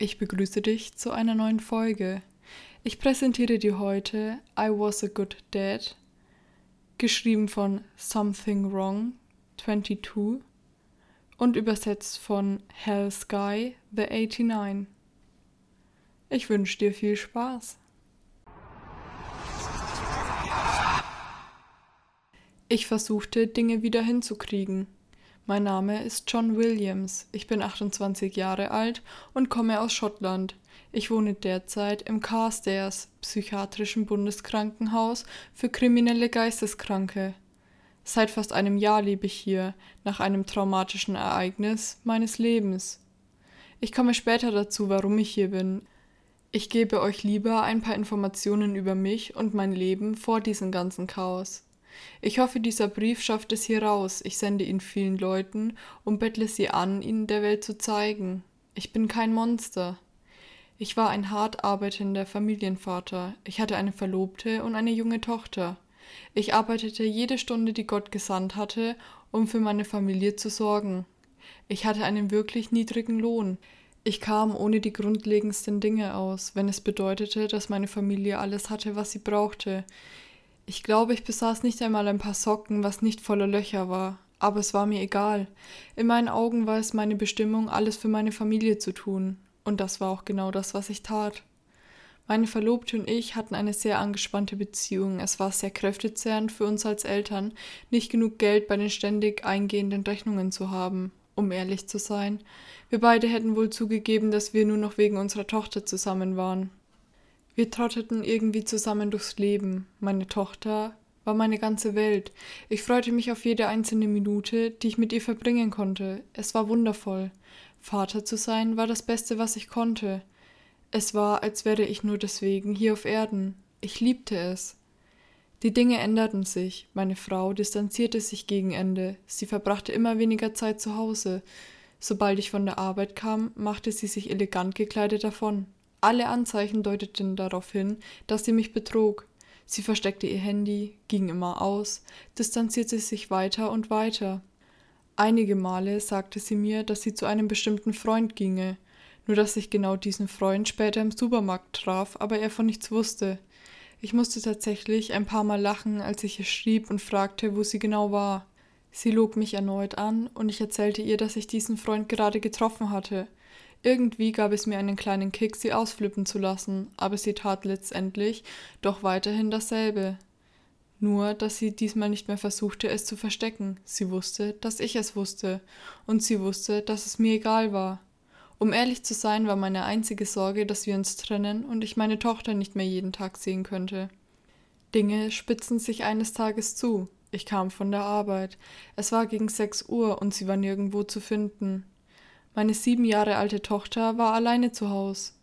Ich begrüße dich zu einer neuen Folge. Ich präsentiere dir heute I Was a Good Dad, geschrieben von Something Wrong 22 und übersetzt von Hell Sky The 89. Ich wünsche dir viel Spaß. Ich versuchte, Dinge wieder hinzukriegen. Mein Name ist John Williams. Ich bin 28 Jahre alt und komme aus Schottland. Ich wohne derzeit im Carstairs, psychiatrischen Bundeskrankenhaus für kriminelle Geisteskranke. Seit fast einem Jahr lebe ich hier, nach einem traumatischen Ereignis meines Lebens. Ich komme später dazu, warum ich hier bin. Ich gebe euch lieber ein paar Informationen über mich und mein Leben vor diesem ganzen Chaos. Ich hoffe, dieser Brief schafft es hier raus. Ich sende ihn vielen Leuten und bettle sie an, ihn der Welt zu zeigen. Ich bin kein Monster. Ich war ein hart arbeitender Familienvater. Ich hatte eine Verlobte und eine junge Tochter. Ich arbeitete jede Stunde, die Gott gesandt hatte, um für meine Familie zu sorgen. Ich hatte einen wirklich niedrigen Lohn. Ich kam ohne die grundlegendsten Dinge aus, wenn es bedeutete, dass meine Familie alles hatte, was sie brauchte. Ich glaube, ich besaß nicht einmal ein paar Socken, was nicht voller Löcher war, aber es war mir egal. In meinen Augen war es meine Bestimmung, alles für meine Familie zu tun, und das war auch genau das, was ich tat. Meine Verlobte und ich hatten eine sehr angespannte Beziehung. Es war sehr kräftezehrend für uns als Eltern, nicht genug Geld bei den ständig eingehenden Rechnungen zu haben. Um ehrlich zu sein, wir beide hätten wohl zugegeben, dass wir nur noch wegen unserer Tochter zusammen waren. Wir trotteten irgendwie zusammen durchs Leben. Meine Tochter war meine ganze Welt. Ich freute mich auf jede einzelne Minute, die ich mit ihr verbringen konnte. Es war wundervoll. Vater zu sein war das Beste, was ich konnte. Es war, als wäre ich nur deswegen hier auf Erden. Ich liebte es. Die Dinge änderten sich. Meine Frau distanzierte sich gegen Ende. Sie verbrachte immer weniger Zeit zu Hause. Sobald ich von der Arbeit kam, machte sie sich elegant gekleidet davon. Alle Anzeichen deuteten darauf hin, dass sie mich betrog. Sie versteckte ihr Handy, ging immer aus, distanzierte sich weiter und weiter. Einige Male sagte sie mir, dass sie zu einem bestimmten Freund ginge, nur dass ich genau diesen Freund später im Supermarkt traf, aber er von nichts wusste. Ich musste tatsächlich ein paar Mal lachen, als ich ihr schrieb und fragte, wo sie genau war. Sie log mich erneut an, und ich erzählte ihr, dass ich diesen Freund gerade getroffen hatte. Irgendwie gab es mir einen kleinen Kick, sie ausflippen zu lassen, aber sie tat letztendlich doch weiterhin dasselbe. Nur, dass sie diesmal nicht mehr versuchte, es zu verstecken. Sie wusste, dass ich es wusste, und sie wusste, dass es mir egal war. Um ehrlich zu sein, war meine einzige Sorge, dass wir uns trennen und ich meine Tochter nicht mehr jeden Tag sehen könnte. Dinge spitzten sich eines Tages zu. Ich kam von der Arbeit. Es war gegen sechs Uhr und sie war nirgendwo zu finden. Meine sieben Jahre alte Tochter war alleine zu Haus.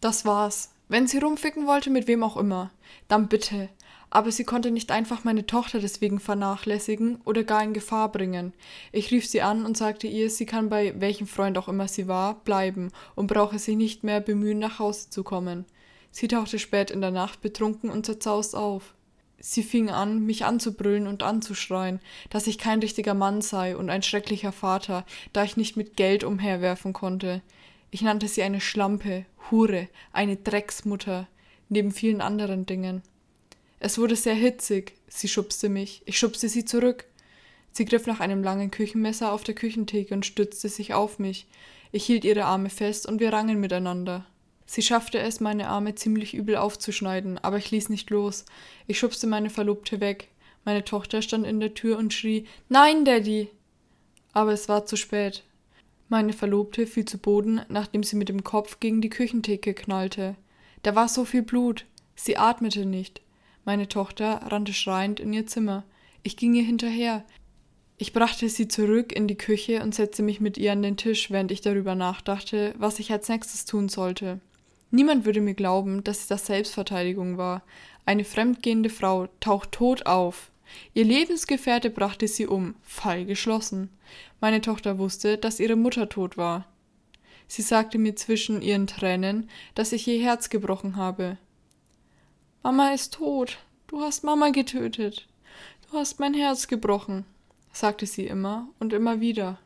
Das war's. Wenn sie rumficken wollte, mit wem auch immer, dann bitte. Aber sie konnte nicht einfach meine Tochter deswegen vernachlässigen oder gar in Gefahr bringen. Ich rief sie an und sagte ihr, sie kann bei welchem Freund auch immer sie war, bleiben und brauche sich nicht mehr bemühen, nach Hause zu kommen. Sie tauchte spät in der Nacht betrunken und zerzaust auf. Sie fing an, mich anzubrüllen und anzuschreien, dass ich kein richtiger Mann sei und ein schrecklicher Vater, da ich nicht mit Geld umherwerfen konnte. Ich nannte sie eine Schlampe, Hure, eine Drecksmutter, neben vielen anderen Dingen. Es wurde sehr hitzig, sie schubste mich, ich schubste sie zurück. Sie griff nach einem langen Küchenmesser auf der Küchentheke und stützte sich auf mich. Ich hielt ihre Arme fest und wir rangen miteinander. Sie schaffte es, meine Arme ziemlich übel aufzuschneiden, aber ich ließ nicht los. Ich schubste meine Verlobte weg. Meine Tochter stand in der Tür und schrie Nein, Daddy. Aber es war zu spät. Meine Verlobte fiel zu Boden, nachdem sie mit dem Kopf gegen die Küchentheke knallte. Da war so viel Blut. Sie atmete nicht. Meine Tochter rannte schreiend in ihr Zimmer. Ich ging ihr hinterher. Ich brachte sie zurück in die Küche und setzte mich mit ihr an den Tisch, während ich darüber nachdachte, was ich als nächstes tun sollte. Niemand würde mir glauben, dass das Selbstverteidigung war. Eine fremdgehende Frau taucht tot auf. Ihr Lebensgefährte brachte sie um. Fall geschlossen. Meine Tochter wusste, dass ihre Mutter tot war. Sie sagte mir zwischen ihren Tränen, dass ich ihr Herz gebrochen habe. Mama ist tot. Du hast Mama getötet. Du hast mein Herz gebrochen, sagte sie immer und immer wieder.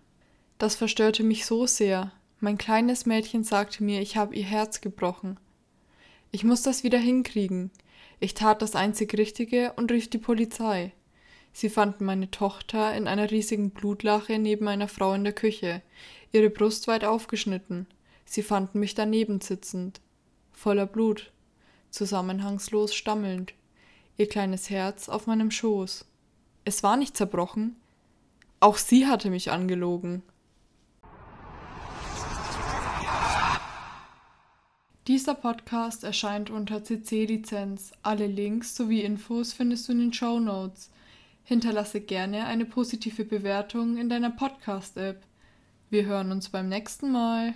Das verstörte mich so sehr. Mein kleines Mädchen sagte mir, ich habe ihr Herz gebrochen. Ich muss das wieder hinkriegen. Ich tat das einzig Richtige und rief die Polizei. Sie fanden meine Tochter in einer riesigen Blutlache neben einer Frau in der Küche, ihre Brust weit aufgeschnitten. Sie fanden mich daneben sitzend, voller Blut, zusammenhangslos stammelnd, ihr kleines Herz auf meinem Schoß. Es war nicht zerbrochen. Auch sie hatte mich angelogen. Dieser Podcast erscheint unter CC-Lizenz. Alle Links sowie Infos findest du in den Show Notes. Hinterlasse gerne eine positive Bewertung in deiner Podcast-App. Wir hören uns beim nächsten Mal.